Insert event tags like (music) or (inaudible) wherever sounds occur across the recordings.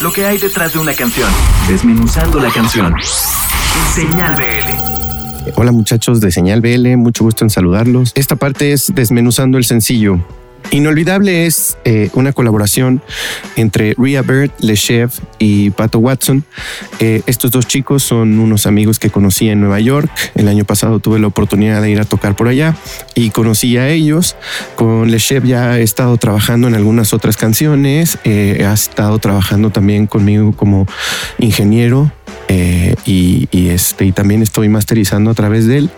lo que hay detrás de una canción, desmenuzando la canción. Señal BL. Hola muchachos de Señal BL, mucho gusto en saludarlos. Esta parte es desmenuzando el sencillo. Inolvidable es eh, una colaboración entre Rhea Bird, Le Chef y Pato Watson. Eh, estos dos chicos son unos amigos que conocí en Nueva York. El año pasado tuve la oportunidad de ir a tocar por allá y conocí a ellos. Con Le Chef ya he estado trabajando en algunas otras canciones. Eh, ha estado trabajando también conmigo como ingeniero eh, y, este, y también estoy masterizando a través de él.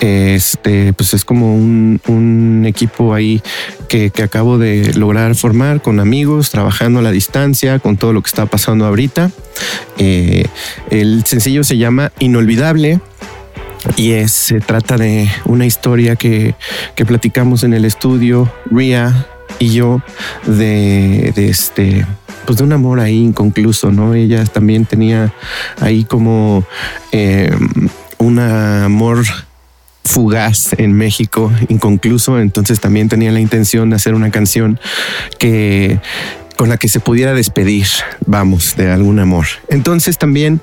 Este, pues es como un, equipo ahí que, acabo de lograr formar con amigos, trabajando a la distancia, con todo lo que está pasando ahorita. Eh, el sencillo se llama Inolvidable y es, se trata de una historia que, que platicamos en el estudio, Ria y yo, de este pues de un amor ahí inconcluso, ¿no? Ella también tenía ahí como eh, un amor fugaz en México, inconcluso, entonces también tenía la intención de hacer una canción que con la que se pudiera despedir, vamos, de algún amor. Entonces también,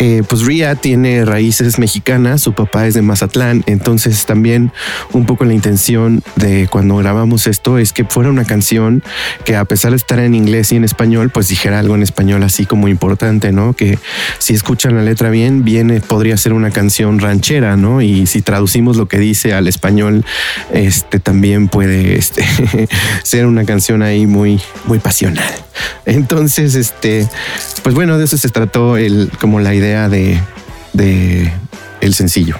eh, pues Ria tiene raíces mexicanas, su papá es de Mazatlán, entonces también un poco la intención de cuando grabamos esto es que fuera una canción que a pesar de estar en inglés y en español, pues dijera algo en español así como importante, ¿no? Que si escuchan la letra bien, viene, podría ser una canción ranchera, ¿no? Y si traducimos lo que dice al español, este también puede este, (laughs) ser una canción ahí muy, muy pasional. Entonces, este, pues bueno, de eso se trató el, como la idea de, el sencillo.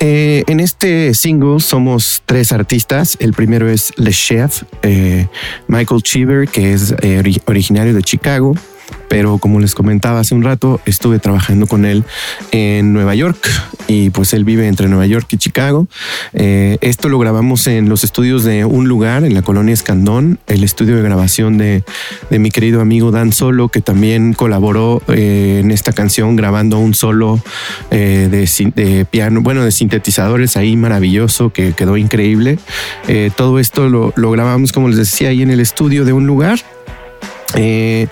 Eh, en este single somos tres artistas. El primero es Le Chef, eh, Michael Cheever, que es eh, originario de Chicago pero como les comentaba hace un rato, estuve trabajando con él en Nueva York y pues él vive entre Nueva York y Chicago. Eh, esto lo grabamos en los estudios de un lugar en la colonia Escandón, el estudio de grabación de, mi querido amigo Dan Solo, que también colaboró eh, en esta canción grabando un solo eh, de, piano, bueno, de sintetizadores ahí maravilloso que quedó increíble. todo esto lo, lo grabamos, como les decía, ahí en el estudio de un lugar eh,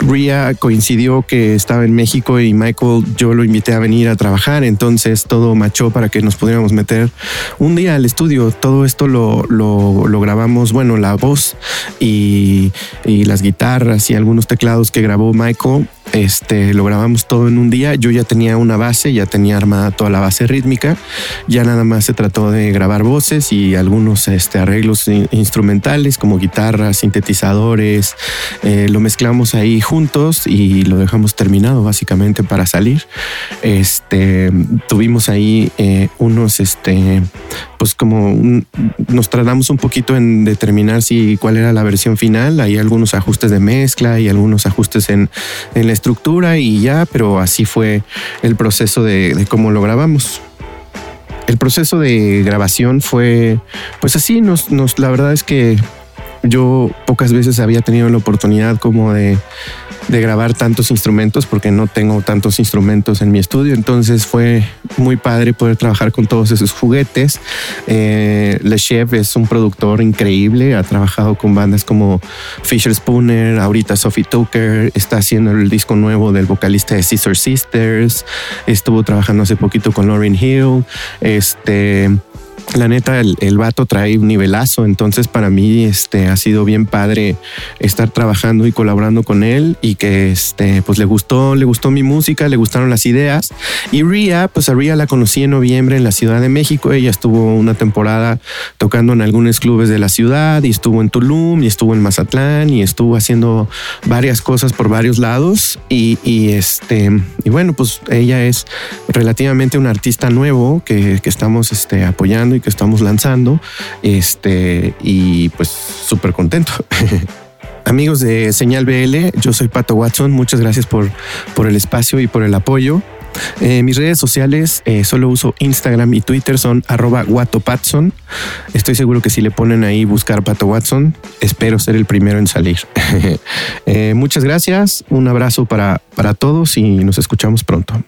Ria coincidió que estaba en México y Michael yo lo invité a venir a trabajar, entonces todo machó para que nos pudiéramos meter un día al estudio. Todo esto lo, lo, grabamos, bueno, la voz y, y, las guitarras y algunos teclados que grabó Michael este, lo grabamos todo en un día. Yo ya tenía una base, ya tenía armada toda la base rítmica. Ya nada más se trató de grabar voces y algunos este, arreglos instrumentales como guitarras, sintetizadores. Eh, lo mezclamos ahí juntos y lo dejamos terminado básicamente para salir. Este, tuvimos ahí eh, unos, este, pues como nos tratamos un poquito en determinar si cuál era la versión final. Hay algunos ajustes de mezcla y algunos ajustes en, en la estructura y ya, pero así fue el proceso de, cómo lo grabamos. El proceso de grabación fue, pues así, nos, nos, la verdad es que yo pocas veces había tenido la oportunidad como de de grabar tantos instrumentos porque no tengo tantos instrumentos en mi estudio. Entonces fue muy padre poder trabajar con todos esos juguetes. Eh, Le Chef es un productor increíble. Ha trabajado con bandas como Fisher Spooner, ahorita Sophie Tucker. Está haciendo el disco nuevo del vocalista de Scissor Sisters. Estuvo trabajando hace poquito con Lauryn Hill. Este la neta, el, el, vato trae un nivelazo, entonces para mí este, ha sido bien padre estar trabajando y colaborando con él y que este, pues le gustó, le gustó mi música, le gustaron las ideas. Y Ria, pues a Ria la conocí en noviembre en la Ciudad de México, ella estuvo una temporada tocando en algunos clubes de la ciudad y estuvo en Tulum y estuvo en Mazatlán y estuvo haciendo varias cosas por varios lados y, y este, y bueno, pues ella es relativamente un artista nuevo que, que estamos este, apoyando que estamos lanzando. Este, y pues súper contento. (laughs) Amigos de Señal BL, yo soy Pato Watson. Muchas gracias por, por el espacio y por el apoyo. Eh, mis redes sociales eh, solo uso Instagram y Twitter, son arroba watopatson. Estoy seguro que si le ponen ahí buscar Pato Watson, espero ser el primero en salir. (laughs) Eh, muchas gracias, un abrazo para, para todos y nos escuchamos pronto.